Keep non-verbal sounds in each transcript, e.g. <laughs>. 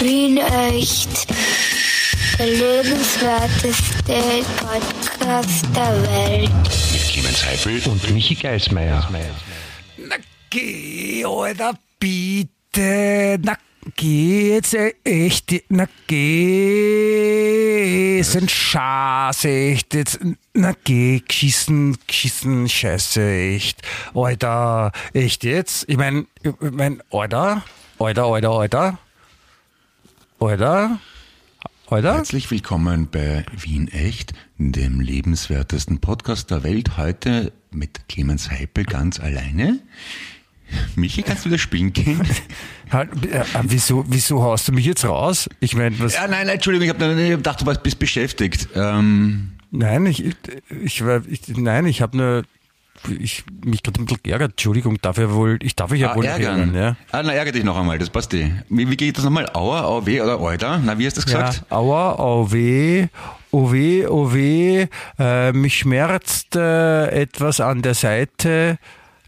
Wien echt. Der lebenswerteste Podcast der Welt. Mit Clemens Heifel und Michi Geismeier. Na geh, Alter, bitte. Na geh jetzt äh, echt. Na geh. Ist ein Schatz, echt. Jetzt, na geh, geschissen, geschissen, scheiße, echt. Alter, echt jetzt? Ich mein, ich mein, Alter, Alter, Alter, Alter. Alter. Alter? Herzlich willkommen bei Wien Echt, dem lebenswertesten Podcast der Welt. Heute mit Clemens Heipel ganz alleine. Michi, kannst du wieder spielen gehen? <laughs> Halt, äh, wieso, wieso haust du mich jetzt raus? Ich meine, was. Ja, nein, nein, Entschuldigung, ich habe hab gedacht, du warst, bist beschäftigt. Ähm, Nein, ich, ich, ich nein, ich habe nur ich mich gerade ein bisschen geärgert. Entschuldigung, darf ich wohl, ich darf ich ja ah, wohl ärgern. ärgern, ja. Ah, na, ärgere dich noch einmal, das passt eh. Wie, wie geht das nochmal? Aua, au weh oder Alter? Na, wie hast du das gesagt? Ja, aua, au weh, oh weh, oh weh, äh, mich schmerzt äh, etwas an der Seite,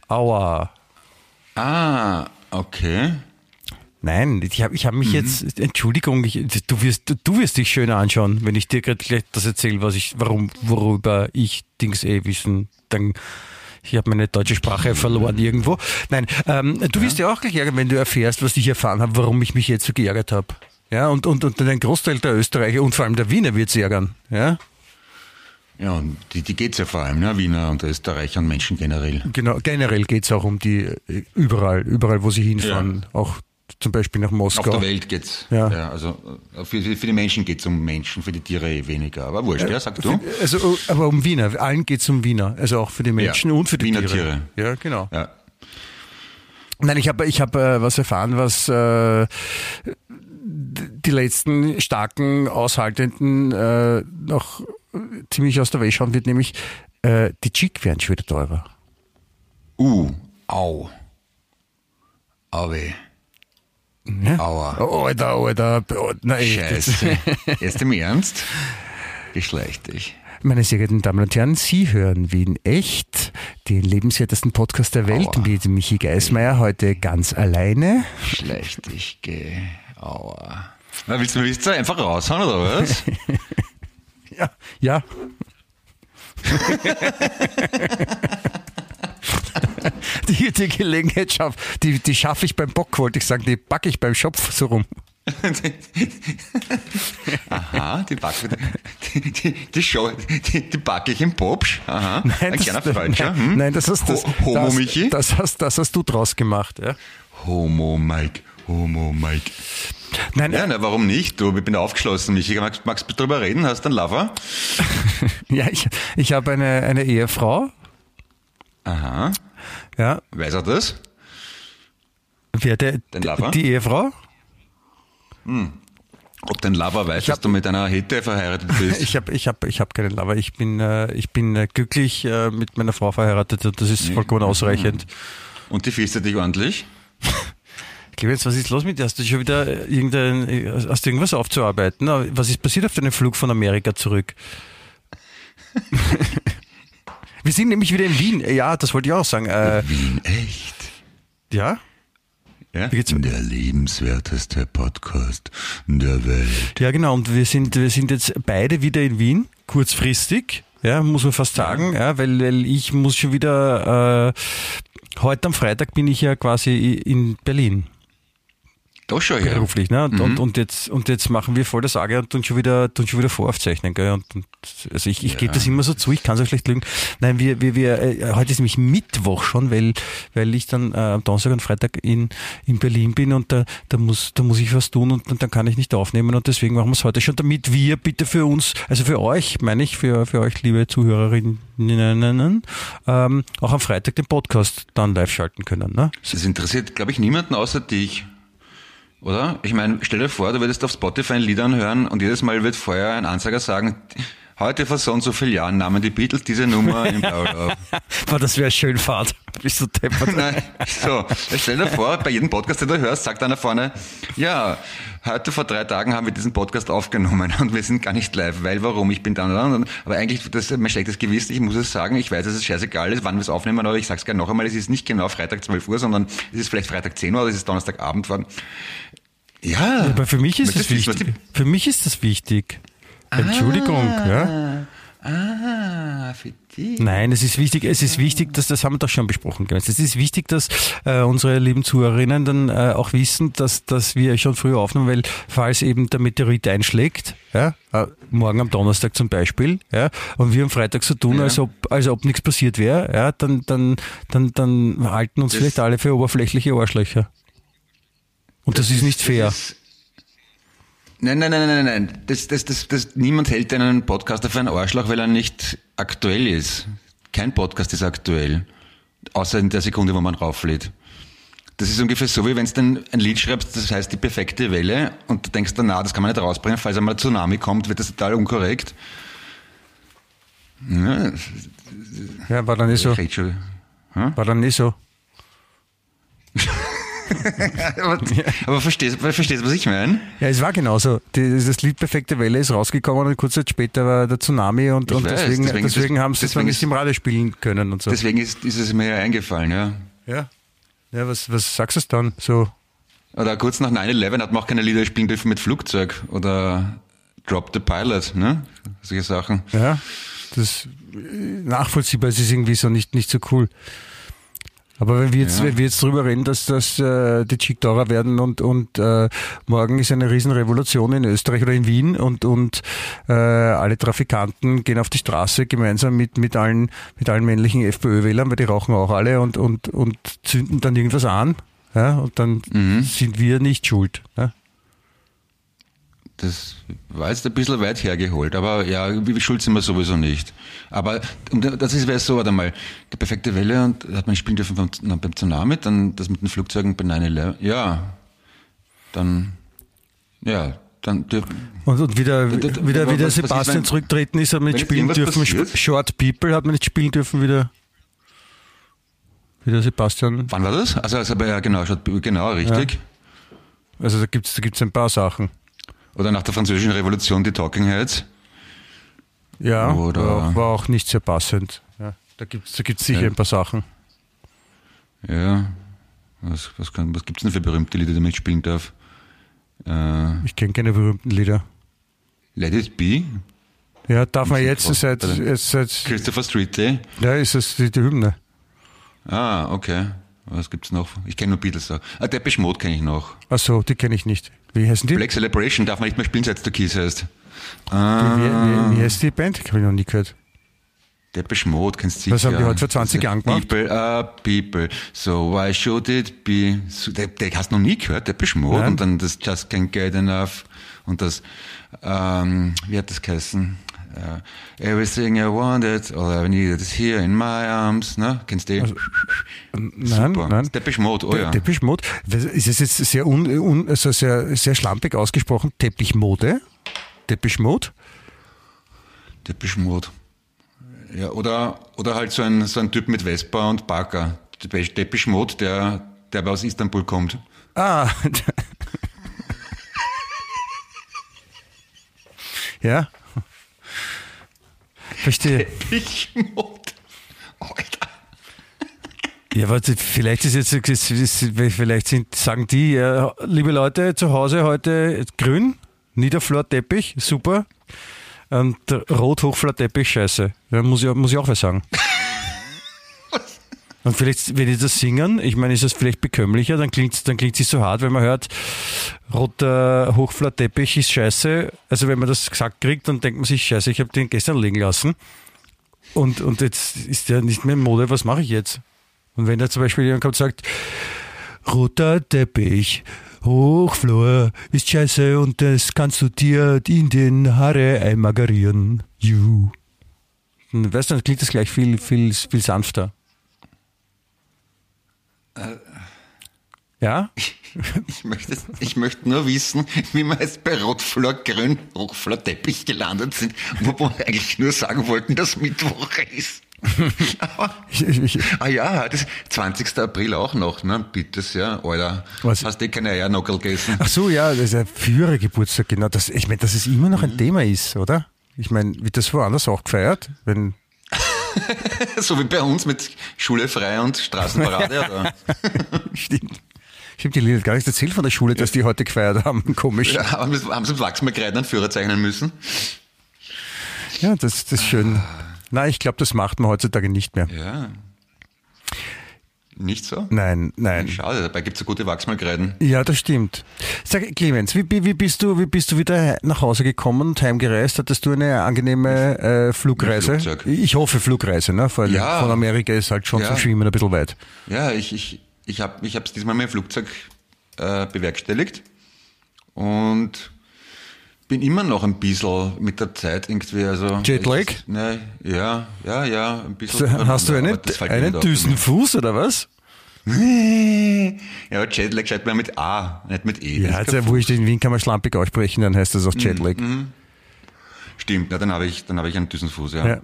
aua. Ah, okay. Nein, ich habe ich hab mich jetzt, Entschuldigung, ich, du, wirst, du, du wirst dich schön anschauen, wenn ich dir gerade gleich das erzähle, was ich, warum, worüber ich Dings eh wissen, dann, ich habe meine deutsche Sprache verloren irgendwo. Nein, ähm, du wirst ja auch gleich ärgern, wenn du erfährst, was ich erfahren habe, warum ich mich jetzt so geärgert habe. Ja, und, und, und ein Großteil der Österreicher und vor allem der Wiener wird ärgern. Ja, Ja, und die, die geht's ja vor allem, ne? Wiener und Österreicher und Menschen generell. genau. Generell geht's auch um die, äh, überall, überall, wo sie hinfahren, auch zum Beispiel nach Auf Moskau. der Welt geht's. Ja. also äh, für, für die Menschen geht's um Menschen, für die Tiere eh weniger. Aber wurscht, ja, sagst du? Also, aber um Wiener, allen geht's um Wiener, also auch für die Menschen Ja, und für die Wiener Tiere. Tiere. Ja, genau. Ja. Nein, ich habe ich hab, äh, was erfahren, was äh, die letzten starken, aushaltenden äh, noch ziemlich aus der Welt schauen wird, nämlich äh, die Chick werden schon wieder teurer. Uh, au. Aue. Aua. Oh, Alter, Alter, oh, echt. jetzt. Scheiße. <laughs> Jetzt im Ernst? Geschlechtig. Meine sehr geehrten Damen und Herren, Sie hören Wien echt, den lebenswertesten Podcast der Welt Aua. mit Michi Geismeier, heute ganz alleine. Schlechtig, geh. Aua. Na, willst du willst du einfach raushauen, oder was? <laughs> Ja, ja. <laughs> <laughs> die, die Gelegenheit schaff, die, die schaffe ich beim Bock, wollte ich sagen, die packe ich beim Schopf so rum. <laughs> Aha, die backe die, die, die, Show, die, die backe ich im Popsch. Aha. Ein kleiner das, Freudscher. nein, Hm? nein, das hast, das, Ho Homo das, Michi? Das hast, das hast du draus gemacht. Ja. Homo Mike. Homo Mike. Nein, Ja, na, warum nicht? Du, ich bin aufgeschlossen, Michi. Magst, magst du drüber reden? Hast du einen Lover? <laughs> ja, ich, ich habe eine, eine Ehefrau. Aha. Ja, Weiß er das? wer der, Den Lover? die Ehefrau? Ob dein Lover weiß, dass du mit einer Hete verheiratet bist? <laughs> Ich habe ich hab, ich hab keinen Lover. Ich bin, äh, ich bin äh, glücklich äh, mit meiner Frau verheiratet und das ist vollkommen ausreichend. Und die fistet dich ordentlich? <laughs> Clemens, was ist los mit dir? Hast du schon wieder irgendein, äh, hast du irgendwas aufzuarbeiten? Was ist passiert auf deinem Flug von Amerika zurück? <laughs> Wir sind nämlich wieder in Wien. Ja, das wollte ich auch sagen. Äh, Wien echt. ja? Ja? Wie geht's? Der lebenswerteste Podcast der Welt. Ja, genau. Und wir sind, wir sind jetzt beide wieder in Wien, kurzfristig. Ja, muss man fast sagen, ja, weil, weil ich muss schon wieder, äh, heute am Freitag bin ich ja quasi in Berlin. Doch schon, ja. beruflich, ne? Und, Mhm. und, und jetzt und jetzt machen wir voll das Sage und tun schon wieder tun schon wieder voraufzeichnen, gell? Und, und also ich, ich gebe das immer so zu, ich kann es auch schlecht lügen. Nein, wir wir wir äh, heute ist nämlich Mittwoch schon, weil weil ich dann äh, am Donnerstag und Freitag in in Berlin bin und da da muss da muss ich was tun und, und dann kann ich nicht aufnehmen und deswegen machen wir es heute schon, damit wir bitte für uns, also für euch, meine ich, für für euch liebe Zuhörerinnen, ähm, auch am Freitag den Podcast dann live schalten können, ne? Das interessiert, glaube ich, niemanden außer dich. Oder? Ich meine, stell dir vor, du würdest auf Spotify ein Lied anhören und jedes Mal wird vorher ein Ansager sagen, heute vor so und so vielen Jahren nahmen die Beatles diese Nummer in Blau auf. <laughs> Boah, das wäre schön Fahrt. Bist du deppert? <laughs> Nein, so. Stell dir vor, bei jedem Podcast, den du hörst, sagt einer vorne, ja, heute vor drei Tagen haben wir diesen Podcast aufgenommen <laughs> und wir sind gar nicht live, weil warum? Ich bin da und da. und- Aber eigentlich, das ist mein schlechtes Gewissen, ich muss es sagen, ich weiß, dass es scheißegal ist, wann wir es aufnehmen, aber ich sag's gerne noch einmal, es ist nicht genau Freitag 12 Uhr, sondern es ist vielleicht Freitag 10 Uhr oder es ist Donnerstagabend worden. Ja. Aber für mich ist das wichtig. Für mich ist das wichtig. Entschuldigung, ja. Ah, für die. Nein, es ist wichtig, es ist wichtig, dass das haben wir doch schon besprochen. Es ist wichtig, dass äh, unsere lieben Zuhörerinnen dann äh, auch wissen, dass, dass wir schon früher aufnehmen, weil falls eben der Meteorit einschlägt, ja, äh, morgen am Donnerstag zum Beispiel, ja, und wir am Freitag so tun, Ja. als ob als ob nichts passiert wäre, ja, dann dann dann dann halten uns Das- vielleicht alle für oberflächliche Arschlöcher. Und das, ist nicht fair. Nein, nein, nein, nein, nein. Das, das, das, das, niemand hält einen Podcaster für einen Arschloch, weil er nicht aktuell ist. Kein Podcast ist aktuell. Außer in der Sekunde, wo man rauflädt. Das ist ungefähr so, wie wenn du ein, ein Lied schreibst, das heißt die perfekte Welle, und du denkst dann, na, das kann man nicht rausbringen, falls einmal ein Tsunami kommt, wird das total unkorrekt. Ja, Ja, war dann nicht so. ich red schon. Hm? War dann nicht so. <laughs> aber, <laughs> aber verstehst, verstehst du, was ich meine? Ja, es war genauso. Die, das Lied Perfekte Welle ist rausgekommen und kurz Zeit später war der Tsunami und, und weiß, deswegen, deswegen deswegen, ist es- haben sie es dann nicht ist- im Radio spielen können und so. Deswegen ist, ist es mir ja eingefallen, ja. ja. Ja, was, was sagst du dann? So, Oder kurz nach 9-11 hat man auch keine Lieder spielen dürfen mit Flugzeug oder Drop the Pilot, ne? Solche Sachen. ja, das äh, nachvollziehbar, es ist irgendwie so nicht, nicht so cool. Aber wenn wir jetzt, Ja. wenn wir jetzt drüber reden, dass, dass äh, die Chic teurer werden und, und äh, morgen ist eine Riesenrevolution in Österreich oder in Wien und, und äh, alle Trafikanten gehen auf die Straße gemeinsam mit, mit, allen, mit allen männlichen FPÖ-Wählern, weil die rauchen auch alle und, und, und zünden dann irgendwas an. Ja, und dann Mhm. sind wir nicht schuld. Ja? Das war jetzt ein bisschen weit hergeholt, aber ja, wie schuld sind wir sowieso nicht. Aber das ist wäre so, warte mal, die perfekte Welle und hat man spielen dürfen beim, na, beim Tsunami, dann das mit den Flugzeugen bei 9-11, ja, dann, ja, dann dürfen, Und, und wieder, wieder, was- wieder was ist, Sebastian wenn- zurücktreten ist, hat man nicht spielen dürfen. passiert? Short People hat man nicht spielen dürfen wieder. Wieder Sebastian. wann war das? Also, also ja, genau, genau, richtig. Also da gibt's da gibt's ein paar Sachen. Oder nach der französischen Revolution die Talking Heads. Ja, Oder- war, auch, war auch nicht sehr passend. Ja, da gibt's da gibt's sicher Ja. ein paar Sachen. Ja. Was, was, kann, was gibt's denn für berühmte Lieder, die man spielen darf? Äh, Ich kenne keine berühmten Lieder. Let It Be, Ja, darf man jetzt seit, Warte. jetzt seit Christopher Street Day. ja, ist das die, die Hymne. Ah, okay. Was gibt's noch? Ich kenne nur Beatles. da. Ah, Depeche Mode kenne ich noch. Ach so, die kenne ich nicht. Wie heißen die? Black Celebration darf man nicht mehr spielen, seit es der Kiss heißt. Wie, Ah, wie, wie heißt die Band? Habe ich noch nie gehört. Depeche Mode, kennst du Was haben die heute vor 20 Jahren gemacht? People are people, so why should it be? So, der, der hast noch nie gehört, Depeche Mode Nein. und dann das Just Can't Get Enough und das, ähm, wie hat das geheißen? Äh, everything I wanted, all I needed is here in my arms, ne? Kennst du die? Also, Nein, Super. nein. Depeche Mode, oh ja. Teppich Mode. Ist es jetzt sehr, un, un, also sehr, sehr schlampig ausgesprochen? Teppichmode? Teppich Mode? Depeche Mode. Ja, oder, oder halt so ein, so ein Typ mit Vespa und Parker. Depeche Mode, der, der aus Istanbul kommt. Ah. <laughs> ja. Verstehe. Depeche Mode. Alter. Ja, warte, vielleicht ist jetzt, vielleicht sind, sagen die, ja, liebe Leute, zu Hause heute grün, Niederflorteppich, super. Und rot Hochflorteppich, scheiße. Ja, muss, ich, muss ich auch was sagen. Und vielleicht, wenn die das singen, ich meine, ist das vielleicht bekömmlicher, dann klingt dann klingt's nicht so hart, wenn man hört, roter Hochflorteppich ist scheiße. Also wenn man das gesagt kriegt, dann denkt man sich, scheiße, ich habe den gestern liegen lassen. Und, und jetzt ist der nicht mehr in Mode, was mache ich jetzt? Und wenn da zum Beispiel jemand kommt und sagt, roter Teppich, Hochflor ist scheiße und das kannst du dir in den Haare einmagerieren. You. Weißt du, dann klingt das gleich viel, viel, viel sanfter. Ja? <laughs> Ich möchte, ich möchte nur wissen, wie wir jetzt bei Rotflor Grün Hochflor Teppich gelandet sind, wo wir eigentlich nur sagen wollten, dass Mittwoch ist. <laughs> Ich, ich, ah ja, das 20. April auch noch, ne? Bitte sehr, Alter. Was? Hast du keine Eiernockel gegessen? ach so, ja, das ist ein früherer Geburtstag, genau. Das, ich meine, dass es immer noch ein Thema ist, oder? Ich meine, wird das woanders auch gefeiert? Wenn, <laughs> so wie bei uns mit Schule frei und Straßenparade, oder? <laughs> Stimmt. Stimmt, die Lili hat gar nicht erzählt von der Schule, dass die heute gefeiert haben. <laughs> Komisch. Ja, haben sie haben sie mit Wachsmalkreiden einen Führer zeichnen müssen? Ja, das, das ist schön. Nein, ich glaube, das macht man heutzutage nicht mehr. Ja. Nicht so? Nein, nein. Schade, dabei gibt es so gute Wachsmalkreiden. Ja, das stimmt. Sag, Clemens, wie, wie, bist du, wie bist du wieder nach Hause gekommen und heimgereist? Hattest du eine angenehme äh, Flugreise? Ich hoffe Flugreise, ne? Weil Ja. von Amerika ist halt schon Ja. zum Schwimmen ein bisschen weit. Ja, ich, ich, ich habe es ich diesmal mit dem Flugzeug äh, bewerkstelligt und bin immer noch ein bisschen mit der Zeit irgendwie. Also Jetlag? Ich, ne, ja, ja, ja, ein bisschen. Hast du einen, einen. Düsenfuß oder was? <laughs> Ja, aber Jetlag schreibt man mit A, nicht mit E. Ja, ja kein wurscht, in Wien kann man schlampig aussprechen, dann heißt das auch Jetlag. Stimmt, na, dann habe ich, dann habe ich einen Düsenfuß, ja. Ja.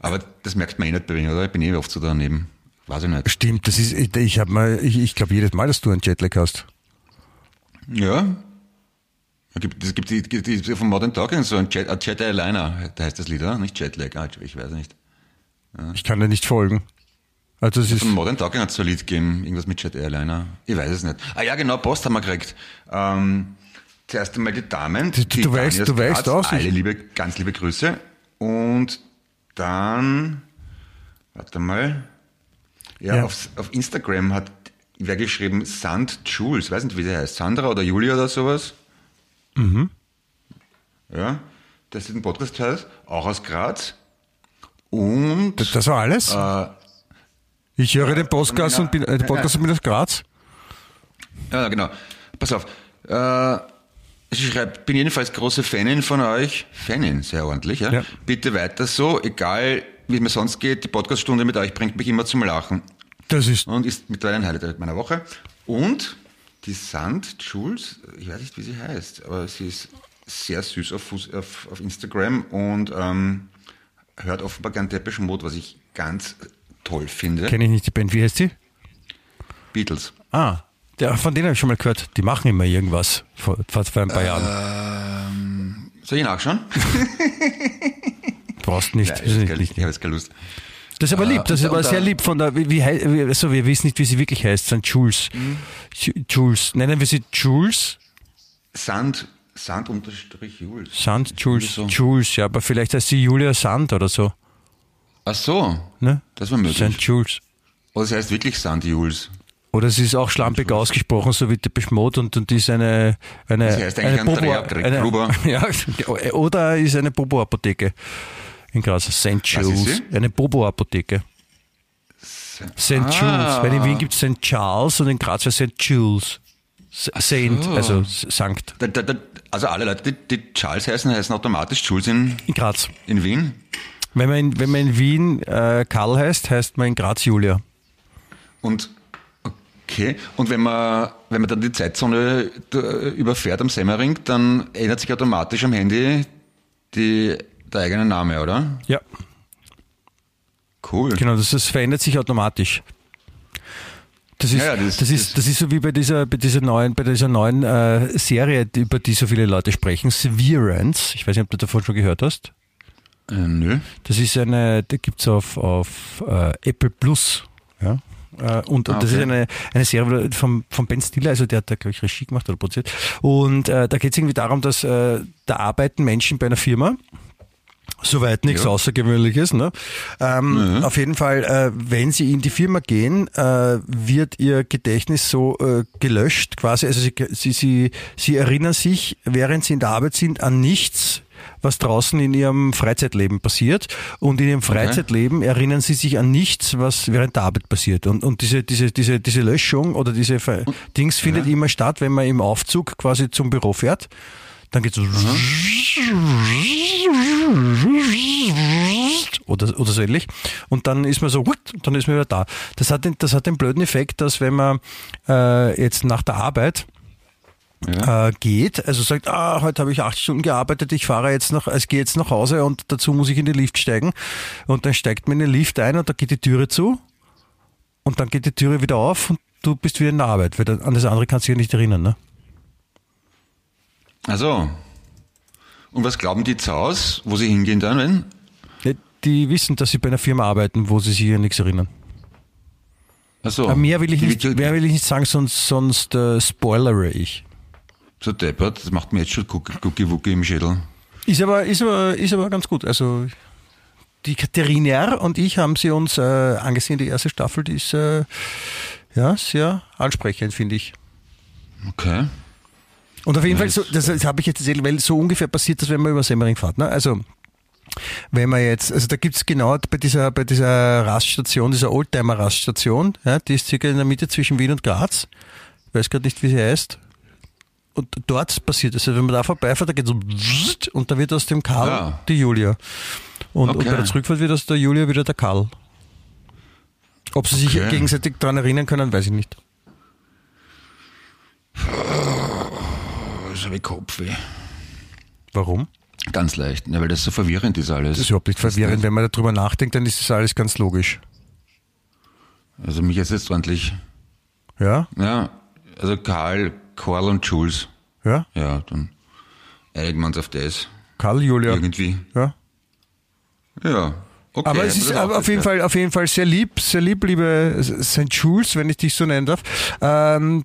Aber das merkt man eh nicht bei mir, oder? Ich bin eh oft so daneben. Weiß ich nicht. Stimmt, das ist, ich, ich habe mal, ich, ich glaube jedes Mal, dass du einen Jetlag hast. Ja. Es gibt, es gibt die, die, die von Modern Talking so ein Jet, ein Jet Airliner, da heißt das Lied, oder? Nicht Jetlag, ah, ich weiß nicht. Ich kann dir nicht folgen. Also es ist, Von Modern Talking hat es so ein Lied gegeben, irgendwas mit Jet Airliner. Ich weiß es nicht. Ah ja, genau, Post haben wir gekriegt. Ähm, zuerst einmal die Damen. Du- die du weißt- du aus weißt Graz, aus, Alle liebe, ganz liebe Grüße. Und dann, warte mal. Ja, Ja. Auf, auf Instagram hat wer geschrieben Sand Jules, weiß nicht, wie sie heißt, Sandra oder Julia oder sowas. Mhm. Ja, das ist ein Podcast auch aus Graz. Und das, das war alles? äh, ich höre den Podcast und bin, äh, den Podcast und bin aus Graz. Ja, genau. Pass auf. Äh, sie schreibt, bin jedenfalls große Fanin von euch. Fanin, sehr ordentlich, ja? Ja. Bitte weiter so, egal wie es mir sonst geht. Die Podcaststunde mit euch bringt mich immer zum Lachen. Das ist, Und ist mittlerweile ein Highlight meiner Woche. Und die Sand Jules, ich weiß nicht, wie sie heißt, aber sie ist sehr süß auf, Fuß- auf, auf Instagram und ähm, hört offenbar gern Depeche Mode, was ich ganz toll finde. kenne ich nicht die Band, wie heißt sie? Beatles. Ah, der, von denen habe ich schon mal gehört. Die machen immer irgendwas vor, vor, ein paar Äh, Jahren. Soll ich nachschauen? Brauchst nicht. Nein, ich nicht, habe jetzt keine- ich habe jetzt keine Lust. Das ist aber lieb, das ist aber sehr lieb von der, wie, wie, also wir wissen nicht, wie sie wirklich heißt, St. Jules. Mhm. Ju- Jules. Nennen wir sie Jules? Sand, Sand unterstrich Jules. Sand Jules, so. Jules, ja, aber vielleicht heißt sie Julia Sand oder so. Ach so, Ne? das war möglich. St. Jules. Oder sie heißt wirklich Sand Jules. Oder sie ist auch schlampig ausgesprochen, so wie Depeche Mode und, und ist eine, eine, Sie heißt eigentlich eine Andrea eine, <laughs> ja, oder ist eine Bobo-Apotheke in Graz. St. Jules. Eine Bobo-Apotheke. St. Ah. Jules. Weil in Wien gibt es St. Charles und in Graz heißt St. Jules. Saint, so. also Sankt. Da, da, da, also alle Leute, die, die Charles heißen, heißen automatisch Jules in, In Graz. in Wien. Wenn man in, wenn man in Wien äh, Karl heißt, heißt man in Graz Julia. Und okay, und wenn man, wenn man dann die Zeitzone da, überfährt am Semmering, dann ändert sich automatisch am Handy die, der eigene Name, oder? Ja, Cool. genau, das, das verändert sich automatisch. Das ist, Ja, das, das- ist, das- ist so wie bei dieser, bei dieser neuen, bei dieser neuen äh, Serie, über die so viele Leute sprechen, Severance. Ich weiß nicht, ob du davon schon gehört hast. Äh, nö. Das ist eine, die gibt's auf, auf äh, Apple Plus. Ja? Äh, und, Ah, das ist okay. eine, eine Serie vom, vom Ben Stiller, also der hat da, glaube ich, Regie gemacht oder produziert. Und äh, da geht es irgendwie darum, dass äh, da arbeiten Menschen bei einer Firma. Soweit nichts Ja. Außergewöhnliches. Ne? Ähm, Auf jeden Fall, äh, wenn Sie in die Firma gehen, äh, wird Ihr Gedächtnis so äh, gelöscht, quasi. Also Sie, Sie, Sie, Sie erinnern sich, während Sie in der Arbeit sind, an nichts, was draußen in Ihrem Freizeitleben passiert. Und in Ihrem Freizeitleben erinnern Sie sich an nichts, was während der Arbeit passiert. Und, und diese, diese, diese, diese Löschung oder diese Dings findet immer statt, wenn man im Aufzug quasi zum Büro fährt. Dann geht so oder, oder so ähnlich. Und dann ist man so, dann ist man wieder da. Das hat den, das hat den blöden Effekt, dass wenn man äh, jetzt nach der Arbeit Ja. äh, geht, also sagt, ah, heute habe ich acht Stunden gearbeitet, ich fahre jetzt noch, ich gehe jetzt nach Hause und dazu muss ich in den Lift steigen. Und dann steigt man in den Lift ein und da geht die Türe zu und dann geht die Türe wieder auf und du bist wieder in der Arbeit, weil an das andere kannst du dich ja nicht erinnern, ne? Also. Und was glauben die zu Hause, wo sie hingehen dann, wenn? Die wissen, dass sie bei einer Firma arbeiten, wo sie sich an nichts erinnern. Ach so. Aber mehr will ich nicht, mehr will ich nicht sagen, sonst, sonst äh, spoilere ich. So deppert, das macht mir jetzt schon Gucki- Gucki-Wucki im Schädel. Ist aber, ist aber, ist aber ganz gut. Also die Katharina und ich haben sie uns äh, angesehen, die erste Staffel, die ist äh, ja sehr ansprechend, finde ich. Okay. Und auf jeden Fall, so, das- das, habe ich jetzt erzählt, weil so ungefähr passiert das, wenn man über Semmering fährt. Ne? Also wenn man jetzt, also da gibt's genau bei dieser, bei dieser Raststation, dieser Oldtimer-Raststation, ja, die ist circa in der Mitte zwischen Wien und Graz. Ich weiß gerade nicht, wie sie heißt. Und dort passiert es. Also wenn man da vorbeifährt, da geht so und da wird aus dem Karl Ja. die Julia. Und, und Okay. bei der Zurückfahrt wird aus der Julia wieder der Karl. Ob sie sich Okay. gegenseitig daran erinnern können, weiß ich nicht. Das habe ich Kopfweh. Warum? Ganz leicht, ja, weil das so verwirrend ist alles. Das ist überhaupt nicht verwirrend. Wenn man darüber nachdenkt, dann ist das alles ganz logisch. Also mich ist jetzt ordentlich. Ja? Ja, also Karl, Karl und Jules. Ja? Ja, dann einigen wir uns auf das. Karl, Julia. Irgendwie. Ja? Ja. Okay, Aber es ist aber auf jeden. Fall, auf jeden Fall sehr lieb, sehr lieb, liebe St. Jules, wenn ich dich so nennen darf, ähm,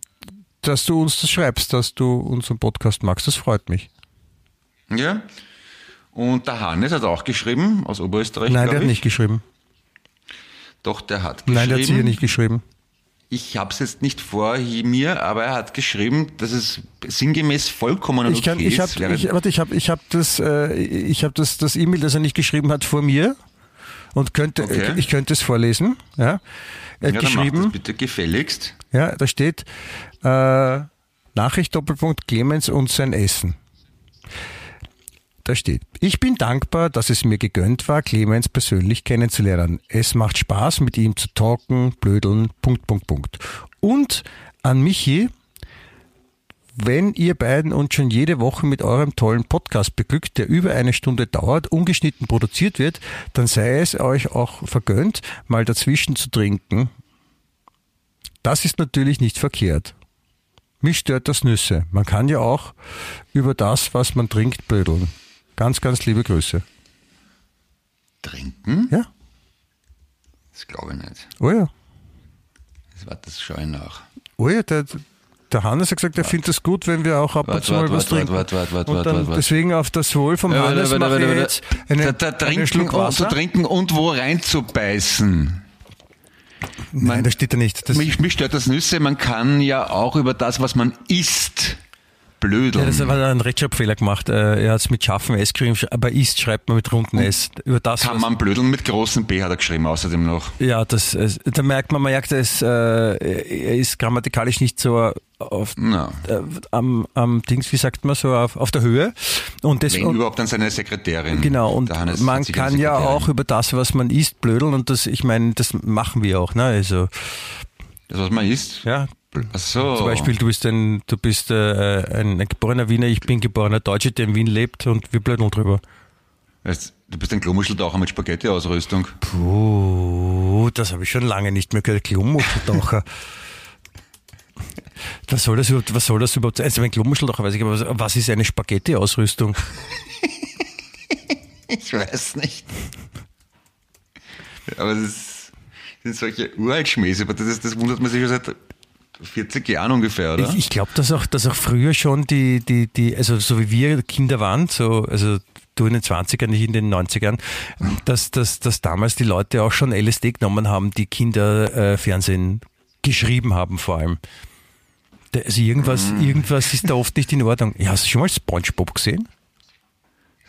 dass du uns das schreibst, dass du unseren Podcast magst. Das freut mich. Ja. Und der Hannes hat auch geschrieben, aus Oberösterreich. Nein, der hat ich. nicht geschrieben. Doch, der hat geschrieben. Nein, der hat sicher nicht geschrieben. Ich habe es jetzt nicht vor mir, aber er hat geschrieben, dass es sinngemäß vollkommen und Ich kann, okay ich ist. habe, während- ich, warte, ich habe, ich habe das, äh, ich habe das, das E-Mail, das er nicht geschrieben hat, vor mir und könnte, Okay. ich könnte es vorlesen. Ja, hat ja, dann geschrieben. bitte gefälligst. Ja, da steht äh, Nachricht Doppelpunkt Clemens und sein Essen. Da steht, ich bin dankbar, dass es mir gegönnt war, Clemens persönlich kennenzulernen. Es macht Spaß, mit ihm zu talken, blödeln, Punkt, Punkt, Punkt. Und an Michi, wenn ihr beiden uns schon jede Woche mit eurem tollen Podcast beglückt, der über eine Stunde dauert, ungeschnitten produziert wird, dann sei es euch auch vergönnt, mal dazwischen zu trinken. Das ist natürlich nicht verkehrt. Mich stört das Nüsse. Man kann ja auch über das, was man trinkt, blödeln. Ganz, ganz liebe Grüße. Trinken? Ja? Das glaube ich nicht. Oh ja. Das war das schaue ich nach. Oh ja, der, der Hannes hat gesagt, er findet es gut, wenn wir auch ab und zu mal was trinken. wart, wart, wart, und dann deswegen auf das Wohl vom Hannes warte, mache ich warte, jetzt warte. eine, da, da einen Schluck Wasser. zu trinken und wo reinzubeißen. Nein, da steht da nicht. Das, Mich, mich stört das Nüsse, man kann ja auch über das, was man isst, blödeln. ja, das hat ein Rechtschreibfehler gemacht. Äh, Er hat es mit scharfem S geschrieben, aber ist schreibt man mit runden S. Über das, kann man blödeln mit großen B, hat er geschrieben, außerdem noch. Ja, das, da merkt man, man merkt, es, äh, er ist grammatikalisch nicht so auf, Na. äh, am, am Dings, wie sagt man so, auf, auf der Höhe. Und das, Wenn und, überhaupt dann seine Sekretärin. genau, und man kann ja auch über das, was man isst, blödeln und das, ich meine, das machen wir auch, ne, also, Das, was man isst? ja. Ach so. Zum Beispiel, du bist ein, du bist äh, ein, ein geborener Wiener, ich bin geborener Deutscher, der in Wien lebt und wir blödeln drüber. Weißt, du bist ein Klomuscheltaucher mit Spaghetti-Ausrüstung. Puh, das habe ich schon lange nicht mehr gehört. Klummuscheltaucher. <laughs> was soll das überhaupt, was soll das überhaupt sein? Also ein Klummuscheltaucher weiß ich, aber was- was ist eine Spaghetti-Ausrüstung? <laughs> Ich weiß nicht. Aber das sind solche Uraltschmäße, aber das, ist, das wundert man sich schon seit 40 Jahren ungefähr, oder? Ich, ich glaube, dass auch, dass auch früher schon die, die, die, also so wie wir Kinder waren, so, also du in den 20ern, nicht in den 90ern, dass, dass, dass damals die Leute auch schon LSD genommen haben, die Kinder äh, geschrieben haben vor allem. Da- Also irgendwas, irgendwas ist da oft nicht in Ordnung. Ja, hast du schon mal Spongebob gesehen?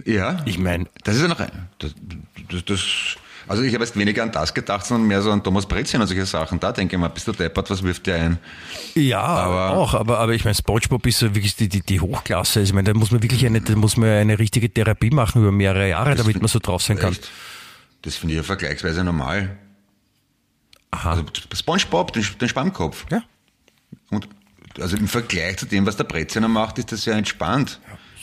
ja. Ich meine, Das ist ja noch ein. Das, das, das, also ich habe jetzt weniger an das gedacht, sondern mehr so an Thomas Brezien und solche Sachen. Da denke ich mal, bist du deppert, was wirft dir ein? Ja, Aber- auch, aber, aber ich meine, SpongeBob ist so wirklich die, die, die Hochklasse. Also ich meine, da muss man wirklich eine, da muss man eine richtige Therapie machen über mehrere Jahre, damit find- man so drauf sein kann. Echt? Das finde ich ja vergleichsweise normal. Aha. Also Spongebob, den, den Schwammkopf. Ja. Und also im Vergleich zu dem, was der Breziner macht, ist das ja entspannt.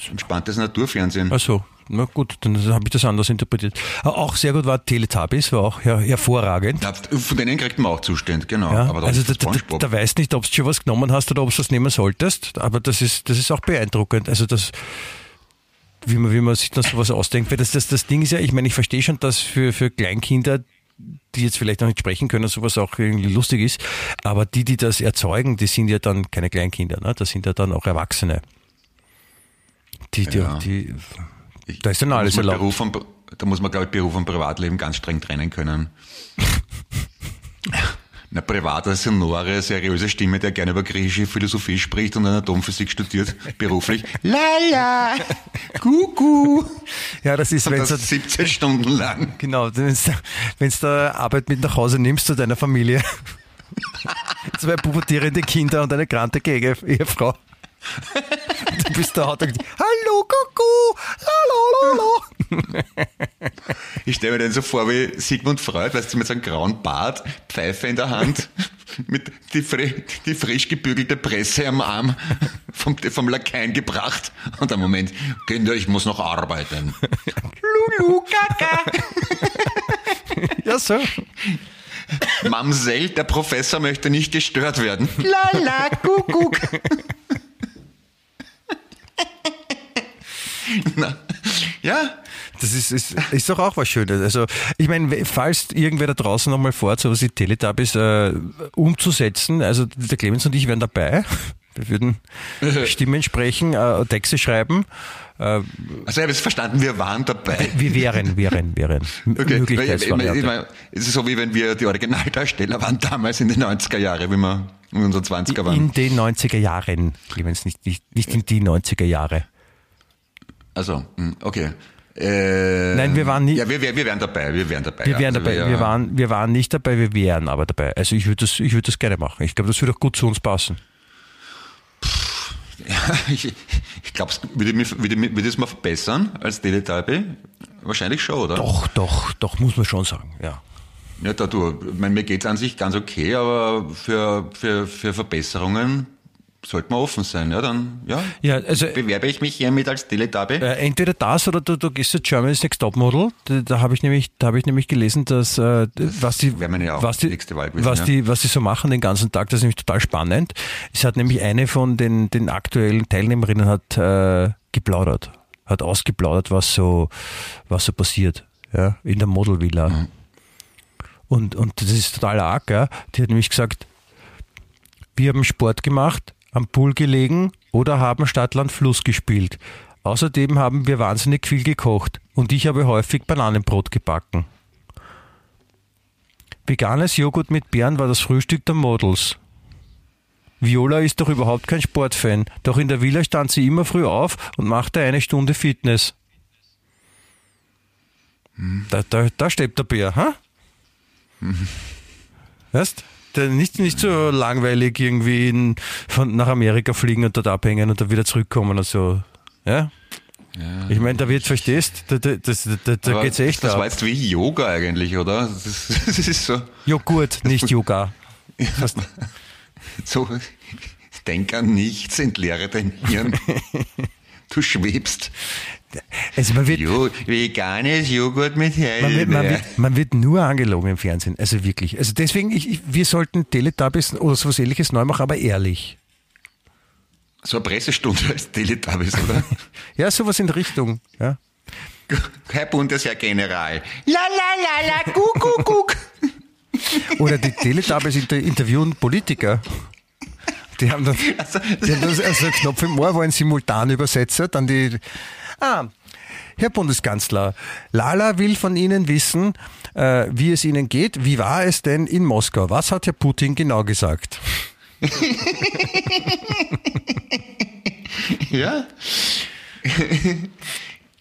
Entspanntes Naturfernsehen. Ach so, na gut, dann habe ich das anders interpretiert. Auch sehr gut war Teletubbies, war auch her, hervorragend. Ja, von denen kriegt man auch Zustand, genau. Ja, aber da also da, da, da weißt nicht, ob du schon was genommen hast oder ob du das nehmen solltest, aber das ist, das ist auch beeindruckend. Also das, wie man, wie man sich dann sowas ausdenkt. Weil das, das, das Ding ist ja, ich meine, ich verstehe schon, dass für, für Kleinkinder die jetzt vielleicht noch nicht sprechen können, sowas auch irgendwie lustig ist. Aber die, die das erzeugen, die sind ja dann keine Kleinkinder, ne? Das sind ja dann auch Erwachsene. Die, die, Ja. die, Ich- da ist dann da alles erlaubt. Beruf und, da muss man, glaube ich, Beruf und Privatleben ganz streng trennen können. <laughs> Eine private, sonore, seriöse Stimme, der gerne über griechische Philosophie spricht und an Atomphysik studiert, beruflich. <laughs> Lala, Kuku. Ja, das ist, wenn das 17 Stunden lang. Genau, wenn du da Arbeit mit nach Hause nimmst zu deiner Familie. <laughs> Zwei pubertierende Kinder und eine kranke Ehefrau. Du bist da und sagst, Hallo, Kuckuck, la. Ich stelle mir den so vor wie Sigmund Freud, weißt du, mit so einem grauen Bart, Pfeife in der Hand, <laughs> mit die, fri die frisch gebügelte Presse am Arm <laughs> vom, vom Lakaien gebracht. Und am Moment, Kinder, ich muss noch arbeiten. Lulu, Kaka. Ja, so. Mamsell, der Professor möchte nicht gestört werden. Lala, Kuckuck. <laughs> Na, ja, Das ist, ist, ist doch auch was Schönes. Also, ich meine, falls irgendwer da draußen nochmal vorhat, sowas wie Teletubbies äh, umzusetzen, also der Clemens und ich wären dabei. Wir würden <laughs> Stimmen sprechen, äh, Texte schreiben. Äh, also ich habe es verstanden, wir waren dabei. wir wären, wären, wären. Okay, Möglichkeitsvariante. ich meine, es ist so wie wenn wir die Originaldarsteller waren damals in den 90er Jahren, wie wir in unseren 20er waren. In den 90er Jahren, Clemens, nicht, nicht, nicht in die 90er Jahre. Also, hm, okay. Äh, Nein, wir waren nie- Ja, wir, wir, wir wären dabei, wir wären dabei. Wir wären Also dabei. Wir waren, wir waren nicht dabei, wir wären aber dabei. Also ich würde das, ich würde das gerne machen. Ich glaube, das würde auch gut zu uns passen. <laughs> ich ich glaube, es würde, würde, würde es mal verbessern als Teletubby? Wahrscheinlich schon, oder? Doch, doch, doch, muss man schon sagen, ja. Ja, da du, ich meine, mir geht's an sich ganz okay, aber für, für, für Verbesserungen sollte man offen sein, ja, dann, ja. Ja, also Bewerbe ich mich hiermit als Teletubby? Äh, entweder das oder du, du gehst zu Germany's Next Top Model. Da, da habe ich nämlich, da habe ich nämlich gelesen, dass äh, was die, auch was die, gewesen, was ja. die, was die so machen den ganzen Tag, das ist nämlich total spannend. Es hat nämlich eine von den den aktuellen Teilnehmerinnen hat äh, geplaudert, hat ausgeplaudert, was so, was so passiert, ja, in der Model Villa. Mhm. Und und das ist total arg, ja. Die hat nämlich gesagt, wir haben Sport gemacht, am Pool gelegen oder haben Stadtland Fluss gespielt. Außerdem haben wir wahnsinnig viel gekocht und ich habe häufig Bananenbrot gebacken. Veganes Joghurt mit Beeren war das Frühstück der Models. Viola ist doch überhaupt kein Sportfan, doch in der Villa stand sie immer früh auf und machte eine Stunde Fitness. Da, da, da steht der Bär, ha? Weißt? Nicht, nicht so langweilig irgendwie in, von, nach Amerika fliegen und dort abhängen und dann wieder zurückkommen und so. Ja? Ich meine, da wird, verstehst, da, da, das, da, da geht's echt Das ab. war jetzt wie Yoga eigentlich, oder? <laughs> Das ist, das ist so, Joghurt, nicht <laughs> Yoga. so, denk an nichts, entleere dein Hirn. <laughs> Du schwebst. Also man wird, Jo, veganes Joghurt mit man, wird, man, Heidelbeer. wird, man wird nur angelogen im Fernsehen. Also wirklich. Also deswegen, ich, ich, wir sollten Teletubbies oder sowas ähnliches neu machen, aber ehrlich. So eine Pressestunde als Teletubbies, oder? <laughs> Ja, sowas in Richtung. Ja. Herr Bundesherr General. La la la la, guck, guck, guck. <laughs> Oder die Teletubbies inter interviewen Politiker. Die haben dann, Also, die haben dann also Knopf im Ohr, wo ein Simultanübersetzer dann die. Ah, Herr Bundeskanzler, Lala will von Ihnen wissen, äh, wie es Ihnen geht. Wie war es denn in Moskau? Was hat Herr Putin genau gesagt? <laughs> Ja.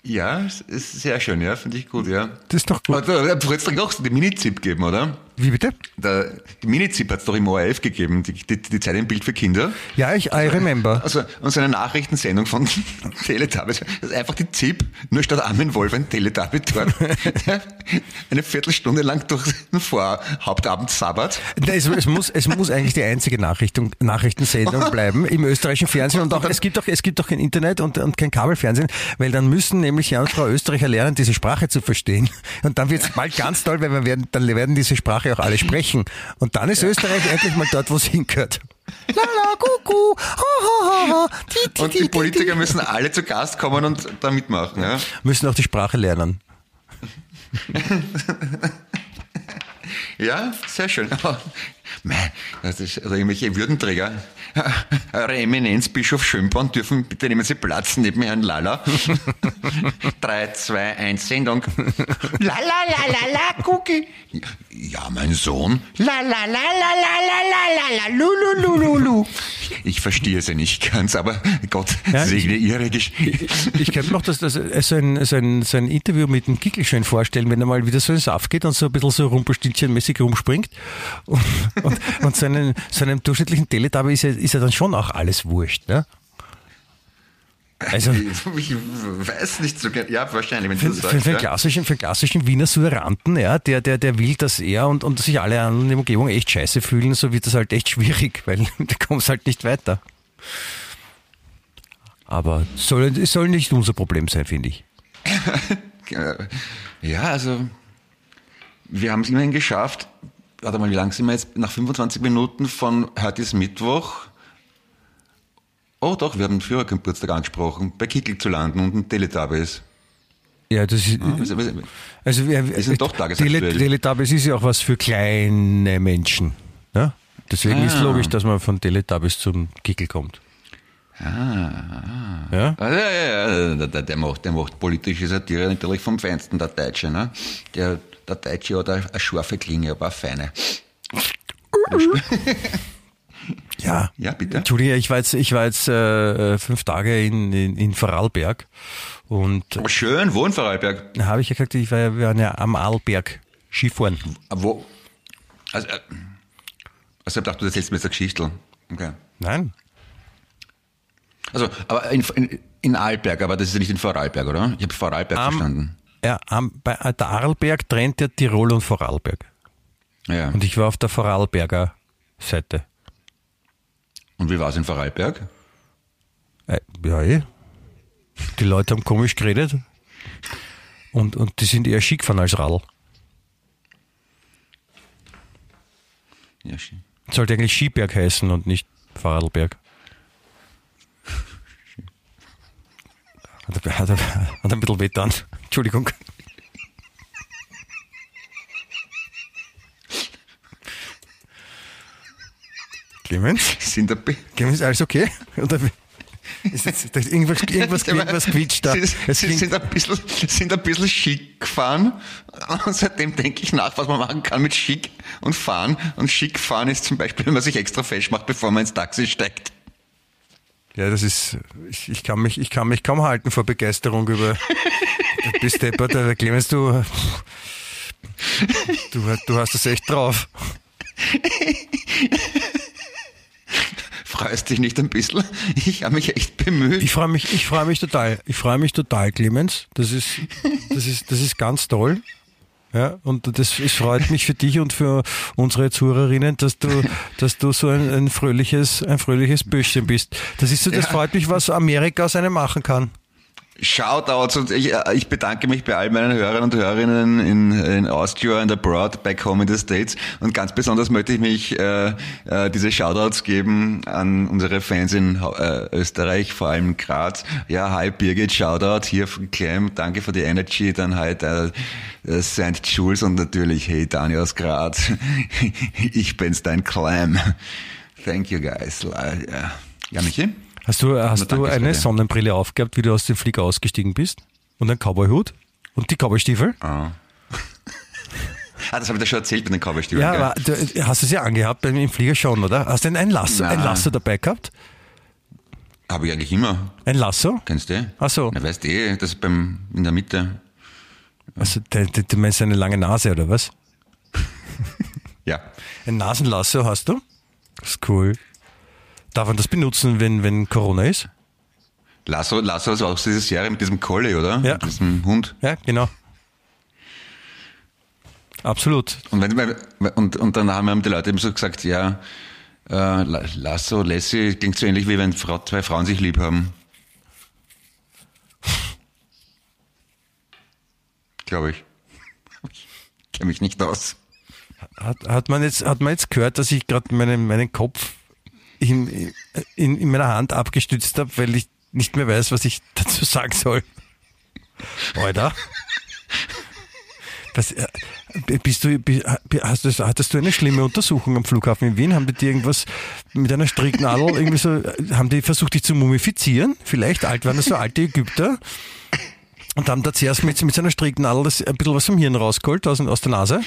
ja, ist sehr schön, ja, finde ich gut, ja. Das ist doch gut. Aber wird es doch auch die Mini-Zip geben, oder? Wie bitte? Der, die Mini-Zip hat es doch im ORF gegeben, die, die, die Zeit im Bild für Kinder. Ja, ich I remember. Also, und so eine Nachrichtensendung von <laughs> Teletubbies. Das ist einfach die ZIP, nur statt Armin Wolf ein Teletubby dort. <laughs> Eine Viertelstunde lang durch den Vorhauptabend sabbert. Es, es, muss, es muss eigentlich die einzige Nachrichtung, Nachrichtensendung <laughs> bleiben im österreichischen Fernsehen und auch, es gibt auch, es gibt auch kein Internet und, und kein Kabelfernsehen, weil dann müssen nämlich Herr und Frau Österreicher lernen, diese Sprache zu verstehen. Und dann wird es bald ganz toll, weil wir werden, dann werden diese Sprache auch alle sprechen. Und dann ist Österreich endlich mal dort, wo es hingehört. La la, kuku, ha ha ha ha, ti, ti, Und die ti, Politiker ti. müssen alle zu Gast kommen und da mitmachen. Ja? müssen auch die Sprache lernen. <laughs> Ja, sehr schön. Mei, das ist, also irgendwelche Würdenträger. Eure Eminenz, Bischof Schönborn, dürfen, bitte nehmen Sie Platz neben Herrn Lala. 3, 2, 1, Sendung. Lala, la, la, Cookie. Ja, mein Sohn. La, la, la, la, la, la, la, la, lu, lu, lu, lu, lu. Ich verstehe sie nicht ganz, aber Gott Ja, segne Ihre Ich, Geschichte. ich könnte mir auch das, das, so, ein, so, ein, so ein Interview mit dem Kickelschein vorstellen, wenn er mal wieder so ins Saft geht und so ein bisschen so rumpelstilzchenmäßig rumspringt. Und, und, und seinen, seinem durchschnittlichen Teletubby ist ja, ist ja dann schon auch alles wurscht. Ne? Also <laughs> Ich weiß nicht so genau. Ja, wahrscheinlich, wenn du für, für, sagst. für, einen ja. klassischen, für einen klassischen Wiener Suranten, ja, der, der, der will, dass er und, und sich alle anderen in der Umgebung echt scheiße fühlen, so wird das halt echt schwierig, <laughs> weil da kommst halt nicht weiter. Aber soll, es soll nicht unser Problem sein, finde ich. <laughs> Ja, also wir haben es immerhin geschafft. Warte mal, wie lang sind wir jetzt? Nach 25 Minuten von heute ist Mittwoch. Oh doch, wir haben Führergeburtstag angesprochen, bei Kickel zu landen und ein Teletubbies. Ja, das ist, Was- was- also wir, Die sind doch tagesaktuell. Tele, Teletubbies ist ja auch was für kleine Menschen. Ja? Deswegen ist Ah. logisch, dass man von Teletubbies zum Kickel kommt. Ja? Ah, ja, ja, ja, der, der, macht, der macht politische Satire natürlich vom Feinsten, der Deutsche. Ne? Der, der Deutsche hat eine, eine scharfe Klinge, aber eine feine. <laughs> Ja. Ja, bitte. Entschuldige, ich war jetzt, ich war jetzt äh, fünf Tage in, in, in Vorarlberg und Aber schön, wo in Vorarlberg? da habe ich ja gesagt, ich war ja, wir waren ja am Arlberg Skifahren. Wo? Also, äh, also ich dachte, du erzählst mir jetzt eine Geschichte. Okay. Nein? Also, aber in, in, in Arlberg, aber das ist ja nicht in Vorarlberg, oder? Ich habe Vorarlberg Am- verstanden. Ja, am, bei, der Arlberg trennt ja Tirol und Vorarlberg. Ja. Und ich war auf der Vorarlberger Seite. Und wie war es in Vorarlberg? Äh, ja, eh. Die Leute haben komisch geredet. Und, und die sind eher schick gefahren als Radl. Ja, schön. Sollte eigentlich Skiberg heißen und nicht Vorarlberg. <laughs> Hat, hat, hat ein bisschen weh getan. Entschuldigung. Clemens? <laughs> Sind bi- Clemens, alles okay? Oder jetzt, da irgendwas, <laughs> irgendwas, irgendwas quietscht da. Sie, sind, ein bisschen, sind ein bisschen schick gefahren. Und seitdem denke ich nach, was man machen kann mit schick und fahren. Und schick fahren ist zum Beispiel, wenn man sich extra fesch macht, bevor man ins Taxi steigt. Ja, das ist, ich, ich, kann mich, ich kann mich kaum halten vor Begeisterung über, <laughs> du bist deppert, der Clemens, du, du, du hast das echt drauf. Freust dich nicht ein bisschen? Ich habe mich echt bemüht. Ich freue mich, ich freue mich total, ich freue mich total, Clemens. Das ist, das ist, das ist ganz toll. Ja, und das, es freut mich für dich und für unsere Zuhörerinnen, dass du, dass du so ein, ein fröhliches, ein fröhliches Böschchen bist. Das ist so, das Ja. freut mich, was Amerika aus einem machen kann. Shoutouts und ich, äh, ich bedanke mich bei all meinen Hörern und Hörerinnen in, in Austria and abroad, back home in the States. Und ganz besonders möchte ich mich äh, äh, diese Shoutouts geben an unsere Fans in äh, Österreich, vor allem Graz. Ja, hi Birgit, Shoutout hier von Clem, danke für die Energy. Dann halt äh, äh, St. Jules und natürlich, hey Daniel aus Graz, <laughs> ich bin's, dein Clem. Thank you guys. Ja, ja Michi? Hast du, hast Na, du eine bitte. Sonnenbrille aufgehabt, wie du aus dem Flieger ausgestiegen bist? Und einen Cowboyhut? Und die Cowboystiefel? Ah. <laughs> ah, das habe ich dir schon erzählt mit den Cowboystiefeln. Ja, aber du, hast du es ja angehabt beim im Flieger schon, oder? Hast du ein, ein, Lasso, ein. Lasso dabei gehabt? Habe ich eigentlich immer. Ein Lasso? Kennst du? Ach so. Na, weißt du, eh, das ist beim, in der Mitte. Also, du, du, du meinst eine lange Nase, oder was? <laughs> Ja. Ein Nasenlasso hast du? Das ist cool. Darf man das benutzen, wenn, wenn Corona ist? Lasso, Lasso ist auch diese Serie mit diesem Collie, oder? Ja. Mit diesem Hund. Ja, genau. Absolut. Und, wenn, und, und dann haben die Leute eben so gesagt, ja, äh, La- Lasso, Lassie klingt so ähnlich wie wenn Frau, zwei Frauen sich lieb haben. Glaube ich. Ich kenne mich nicht aus. Hat, hat, man jetzt, hat man jetzt gehört, dass ich gerade meinen, meinen Kopf in, in, in meiner Hand abgestützt habe, weil ich nicht mehr weiß, was ich <laughs> dazu sagen soll? Alter. Was, äh, bist du, hast du, hattest du eine schlimme Untersuchung am Flughafen in Wien? Haben die dir irgendwas mit einer Stricknadel <laughs> irgendwie so, haben die versucht, dich zu mumifizieren? Vielleicht alt waren das so alte Ägypter? Und haben da zuerst mit, mit so einer Stricknadel das, ein bisschen was vom Hirn rausgeholt aus, aus der Nase?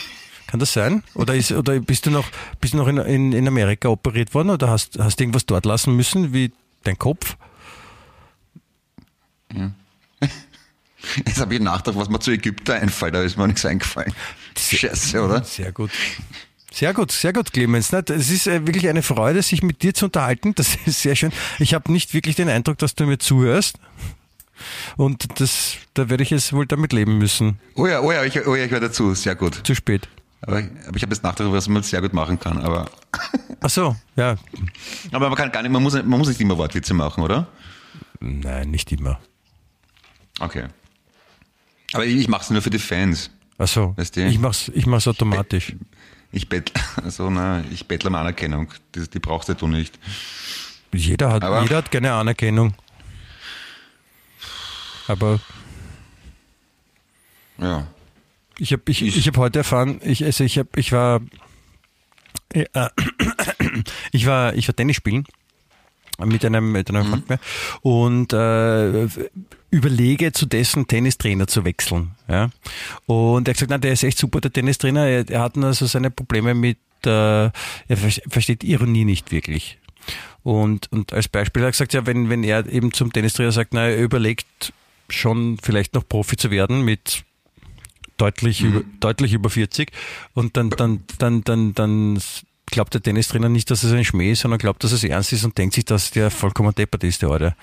Kann das sein? Oder, ist, oder bist du noch, bist du noch in, in, in Amerika operiert worden oder hast, hast du irgendwas dort lassen müssen, wie dein Kopf? <laughs> Jetzt habe ich nachgedacht, was mir zu Ägypter einfällt, da ist mir nichts eingefallen. Scheiße, oder? Sehr gut. Sehr gut, sehr gut, Clemens. Es ist äh, wirklich eine Freude, sich mit dir zu unterhalten. Das <laughs> ist sehr schön. Ich habe nicht wirklich den Eindruck, dass du mir zuhörst. Und das, da werde ich jetzt wohl damit leben müssen. Oh ja, oh ja, ich, oh ja, ich höre dazu, sehr gut. Zu spät. Aber, aber ich habe jetzt nachgedacht, was man sehr gut machen kann. Aber, <laughs> Ach so, ja. aber man kann gar nicht, man muss, man muss nicht immer Wortwitze machen, oder? Nein, nicht immer. Okay. Aber ich, ich mache es nur für die Fans. Ach so, Weißt du? ich mach's, ich mach's automatisch. Ich bettle, <laughs> also, na, ich bettle um Anerkennung. Die, die brauchst du nicht. Jeder hat, Aber- jeder hat gerne Anerkennung. Aber Ja. Ich habe ich, ich hab heute erfahren, ich, also ich, hab, ich war äh, ich war ich war Tennis spielen mit einem mit einem Freund mehr und äh, überlege zu dessen Tennistrainer zu wechseln. Ja? Und er hat gesagt, na, der ist echt super, der Tennistrainer. Er, er hat nur also seine Probleme mit, äh, er ver- versteht Ironie nicht wirklich. Und, und als Beispiel hat er gesagt, ja, wenn, wenn er eben zum Tennistrainer sagt, na, er überlegt schon vielleicht noch Profi zu werden mit deutlich, über, deutlich über 40 und dann, dann, dann, dann, dann glaubt der Tennistrainer nicht, dass es ein Schmäh ist, sondern glaubt, dass es ernst ist und denkt sich, dass der vollkommen deppert ist, der Alte.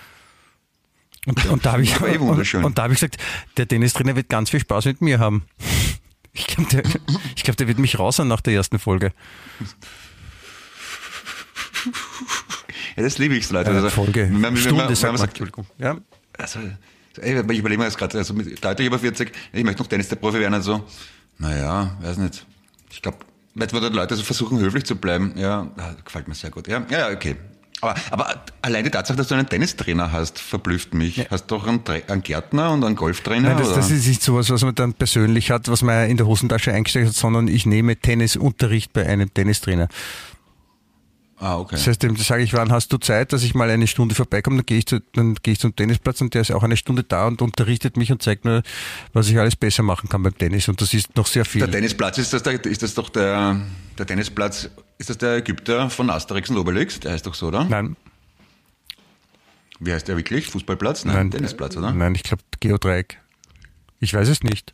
Und, und da habe ich, <laughs> eh und, wunderschön. und da habe ich gesagt, der Tennistrainer wird ganz viel Spaß mit mir haben. Ich glaube, der, ich glaub, der wird mich raushauen nach der ersten Folge. Ja, das liebe ich so, Leute. Äh, Also, Folge. wenn wenn Stunde, man- wenn sagt man man. sagt, Entschuldigung. Ja. Ey, ich überlege mir jetzt gerade, also mit deutlich über 40, ich möchte noch Tennis der Profi werden, also, naja, weiß nicht. Ich glaube, wenn die Leute so versuchen, höflich zu bleiben, ja, gefällt mir sehr gut. Ja, ja, okay. Aber, aber allein die Tatsache, dass du einen Tennistrainer hast, verblüfft mich. Hast du doch einen, einen Gärtner und einen Golftrainer? Nein, das, das ist nicht sowas, was man dann persönlich hat, was man in der Hosentasche eingesteckt hat, sondern ich nehme Tennisunterricht bei einem Tennistrainer. Ah, okay. Das heißt, dem sage ich, wann hast du Zeit, dass ich mal eine Stunde vorbeikomme, dann gehe ich, zu, dann gehe ich zum Tennisplatz und der ist auch eine Stunde da und unterrichtet mich und zeigt mir, was ich alles besser machen kann beim Tennis. Und das ist noch sehr viel. Der Tennisplatz, ist das, der, ist das doch der, der Tennisplatz, ist das der Ägypter von Asterix und Obelix? Der heißt doch so, oder? Nein, Wie heißt der wirklich? Fußballplatz? Nein, Tennisplatz, oder? Nein, ich glaube Geodreieck. Ich weiß es nicht.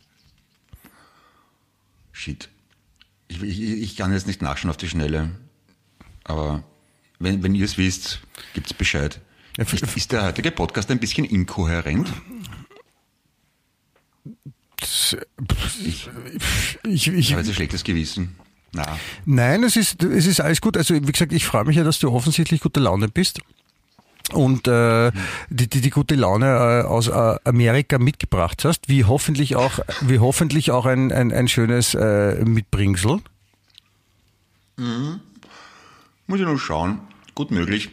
Shit. Ich, ich, ich kann jetzt nicht nachschauen auf die Schnelle. Aber wenn, wenn ihr es wisst, gibt's Bescheid. Ja, Ist, ist der heutige Podcast ein bisschen inkohärent? Ich, ich, Ich habe jetzt ein schlechtes Gewissen. Na, Nein, es ist, es ist alles gut. Also wie gesagt, ich freue mich ja, dass du offensichtlich gute Laune bist und äh, die, die, die gute Laune äh, aus äh, Amerika mitgebracht hast, wie hoffentlich auch, wie hoffentlich auch ein, ein, ein schönes äh, Mitbringsel. Muss ich noch schauen. Gut möglich.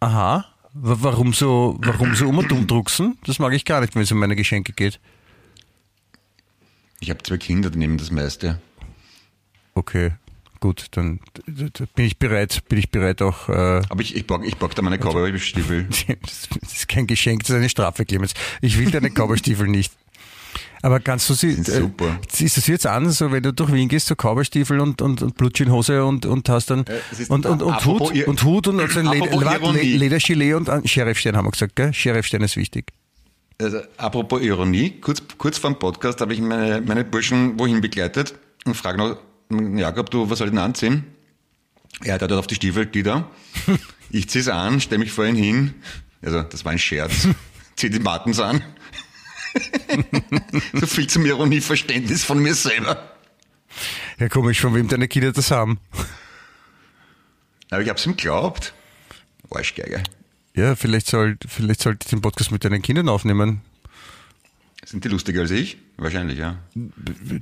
Aha. Wa- Warum so, warum so um und umdrucksen? Das mag ich gar nicht, wenn es um meine Geschenke geht. Ich habe zwei Kinder, die nehmen das meiste. Okay, gut, dann bin ich bereit, bin ich bereit auch. Äh, Aber ich, ich, bock, ich bock da meine <laughs> Cowboy-Stiefel. Das ist kein Geschenk, das ist eine Strafe, Clemens. Ich will deine Cowboystiefel nicht. Aber kannst du sie, äh, du sie jetzt an, so wenn du durch Wien gehst, so Cowboystiefel und, und, und Blutschinhose und, und hast dann, es ist- und, und, und, Hut, Ir- und Hut und, so ein Ledergilet und ein Sheriffstern haben wir gesagt, gell? Sheriffstern ist wichtig. Also, apropos Ironie, kurz, kurz vor dem Podcast habe ich meine, meine Burschen wohin begleitet und frage noch, Jakob, du, was soll ich denn anziehen? Er hat dort auf die Stiefel, die da. <laughs> Ich zieh's an, stelle mich vor ihn hin. Also, das war ein Scherz. <laughs> Zieh die Martens an. <laughs> so viel zum Ironieverständnis von mir selber. Ja, komisch, von wem deine Kinder das haben. Aber ich hab's ihm geglaubt. Arschgeiger. Ja, vielleicht, soll, vielleicht sollte ich den Podcast mit deinen Kindern aufnehmen. Sind die lustiger als ich? Wahrscheinlich, ja.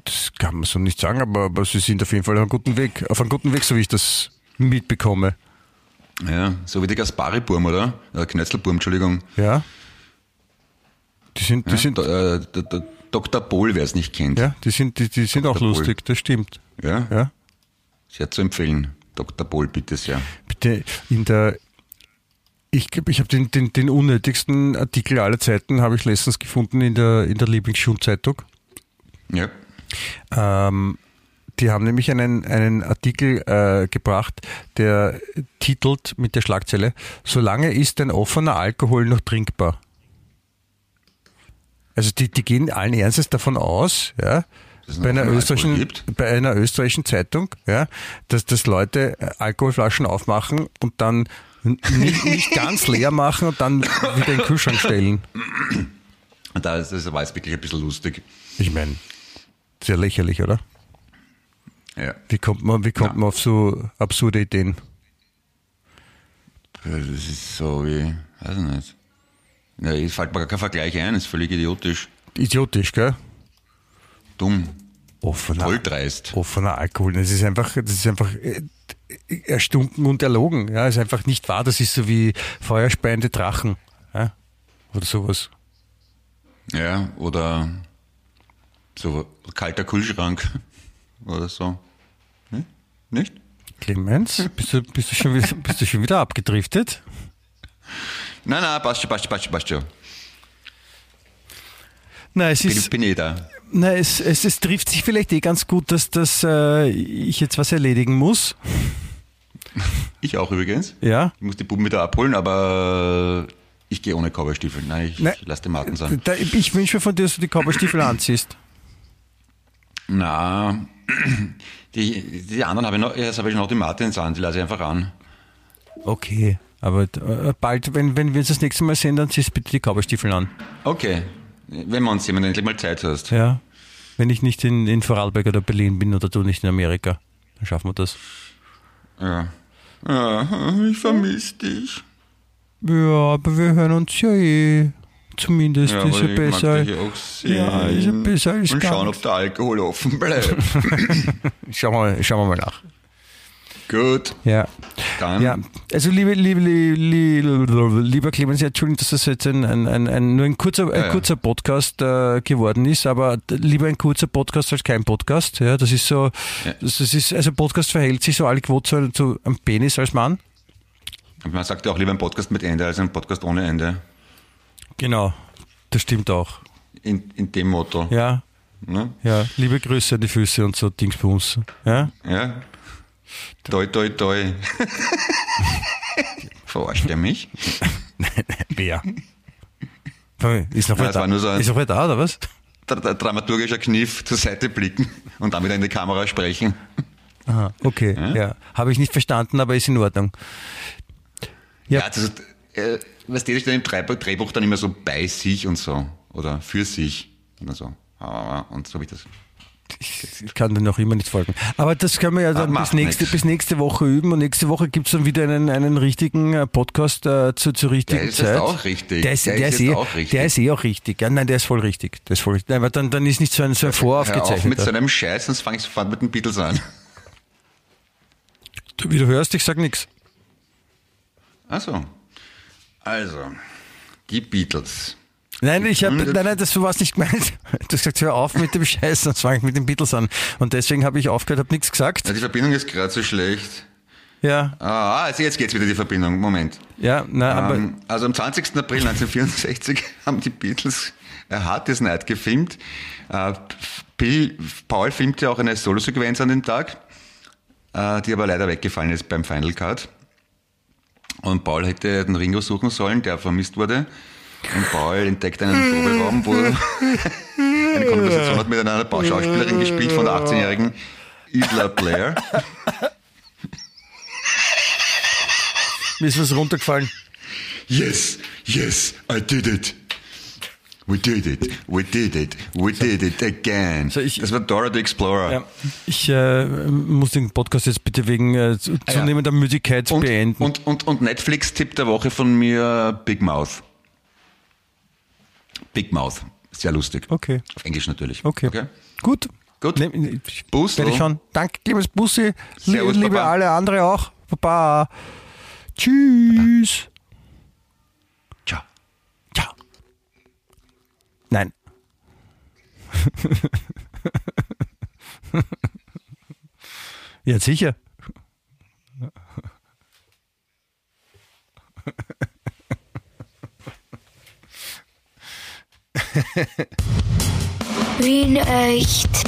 Das kann man so nicht sagen, aber, aber sie sind auf jeden Fall auf einem guten Weg, auf einem guten Weg, so wie ich das mitbekomme. Ja, so wie die Gaspari-Burm, oder? Äh, Knötzelburm, Entschuldigung. Ja? Die sind, die Ja, sind, äh, Dr. Bohl, wer es nicht kennt. Ja, die sind, die, die sind auch Bohl. lustig, das stimmt. Ja? Ja. Sehr zu empfehlen. Dr. Bohl, bitte sehr. Bitte in der ich glaube, ich habe den, den, den unnötigsten Artikel aller Zeiten habe ich letztens gefunden in der in der Lieblingsschulzeitung. Ja. Ähm, die haben nämlich einen, einen Artikel äh, gebracht, der titelt mit der Schlagzeile, solange ist ein offener Alkohol noch trinkbar. Also die, die gehen allen Ernstes davon aus, ja, bei einer, österreichischen, bei einer österreichischen Zeitung, ja, dass, dass Leute äh, Alkoholflaschen aufmachen und dann nicht, nicht ganz leer machen und dann wieder in den Kühlschrank stellen. Und da ist, das war jetzt wirklich ein bisschen lustig. Ich meine, sehr lächerlich, oder? Ja. Wie kommt man, wie kommt Ja. man auf so absurde Ideen? Das ist so wie, weiß ich nicht. Ja, es fällt mir gar kein Vergleich ein, ist völlig idiotisch. Idiotisch, gell? Dumm. Offener, Voll dreist. offener Alkohol. Das ist einfach, das ist einfach äh, erstunken und erlogen. Ja, ist einfach nicht wahr. Das ist so wie feuerspeiende Drachen. Ja? Oder sowas. Ja, oder so kalter Kühlschrank <laughs> oder so. Hm? Nicht? Clemens, bist du, bist du, schon, wieder, bist du schon wieder abgedriftet? Nein, nein, passt schon, passt schon, passt schon, passt schon. Nein, es Bin, ist, bin eh da. nein, es, es, es trifft sich vielleicht eh ganz gut, dass, dass äh, ich jetzt was erledigen muss. <laughs> Ich auch übrigens. Ja. Ich muss die Buben wieder abholen, aber ich gehe ohne Cowboystiefel. Nein, ich Nein. lass den Martin sein. Da, ich wünsche mir von dir, dass du die Cowboystiefel <clears throat> anziehst. Na, die, die anderen habe ich noch, jetzt habe ich noch die Martins an, die lasse ich einfach an. Okay, aber äh, bald, wenn, wenn wir uns das nächste Mal sehen, dann ziehst bitte die Cowboystiefel an. Okay, wenn wir uns jemand endlich mal Zeit hast. Ja. Wenn ich nicht in, in Vorarlberg oder Berlin bin oder du nicht in Amerika, dann schaffen wir das. Ja. ja ich vermisse dich. Ja, aber wir hören uns ja eh. Zumindest Ja, ist ja besser. Ja, ist ja besser als Und schauen, ob der Alkohol offen bleibt. <laughs> Schauen wir, schauen wir mal nach. Gut, Ja. dann. Ja, also liebe, liebe, liebe, lieber Clemens, ja, Entschuldigung, dass das jetzt ein, ein, ein, ein nur ein kurzer, ein Ja, ja. kurzer Podcast äh, geworden ist, aber lieber ein kurzer Podcast als kein Podcast. Ja, das ist so, Ja. das, ist, also Podcast verhält sich so allquot zu, zu einem Penis als Mann. Man sagt ja auch lieber ein Podcast mit Ende als ein Podcast ohne Ende. Genau, das stimmt auch. In, in dem Motto. Ja, Ne? ja, liebe Grüße an die Füße und so Dingsbums. Ja, Ja. Toi, toi, toi. <laughs> Verarscht er mich? <laughs> wer? Ist noch Ja, da? nur so ein- ist noch wer da, oder was? Dra- dra- Dramaturgischer Kniff, zur Seite blicken und dann wieder in die Kamera sprechen. Aha, okay, ja. Habe ich nicht verstanden, aber ist in Ordnung. Ja. Ja, das ist, äh, was steht denn im Drehbuch, Drehbuch dann immer so bei sich und so? Oder für sich oder so. Ah, Und so habe ich das. Ich kann dir noch immer nicht folgen. Aber das können wir ja dann Ah, bis nächste, bis nächste Woche üben und nächste Woche gibt es dann wieder einen, einen richtigen äh, Podcast äh, zu, zur richtigen Der ist Zeit. auch richtig. Der ist, Der der ist ist, eh, auch richtig. Der ist eh auch richtig. Ja, nein, der ist voll richtig. Der ist voll richtig. Nein, aber dann, dann ist nicht so ein, so ein Hör auf mit so einem Scheiß, sonst fange ich sofort mit den Beatles an. Du, wie du hörst, ich sag nichts. Achso. Also, die Beatles. Nein, ich Gegründet- nein, nein, das war was nicht gemeint. <laughs> Du hast gesagt, hör auf mit dem Scheiß, sonst fange ich mit den Beatles an. Und deswegen habe ich aufgehört, habe nichts gesagt. Ja, die Verbindung ist gerade so schlecht. Ja, Ah, also jetzt geht's wieder die Verbindung. Moment. ja, nein, aber Ähm, also am 20. April 1964 <laughs> haben die Beatles A Hard Day's Night gefilmt. Äh, Bill, Paul filmte auch eine Solosequenz an dem Tag, äh, die aber leider weggefallen ist beim Final Cut. Und Paul hätte den Ringo suchen sollen, der vermisst wurde. Und Paul entdeckt einen Proberaum, <laughs> wo eine Konversation hat mit einer Schauspielerin gespielt von der 18-jährigen Isla Blair. mir ist was runtergefallen. Yes, yes, I did it. We did it, we did it, we did it again. So, ich- das war Dora the Explorer. Ja, ich äh, muss den Podcast jetzt bitte wegen äh, zu- Ah, ja. zunehmender Müdigkeit Und, beenden. und, und, und Netflix-Tipp der Woche von mir, Big Mouth. Big Mouth, sehr lustig. Okay. Auf Englisch natürlich. Okay. Gut. Gut. Ne, ich Bussi. werde ich schon. Danke, liebes Bussi. Servus, liebe Papa. alle andere auch. Baba. Tschüss. Ciao. Ciao. Nein. <laughs> ja, sicher. Wien echt.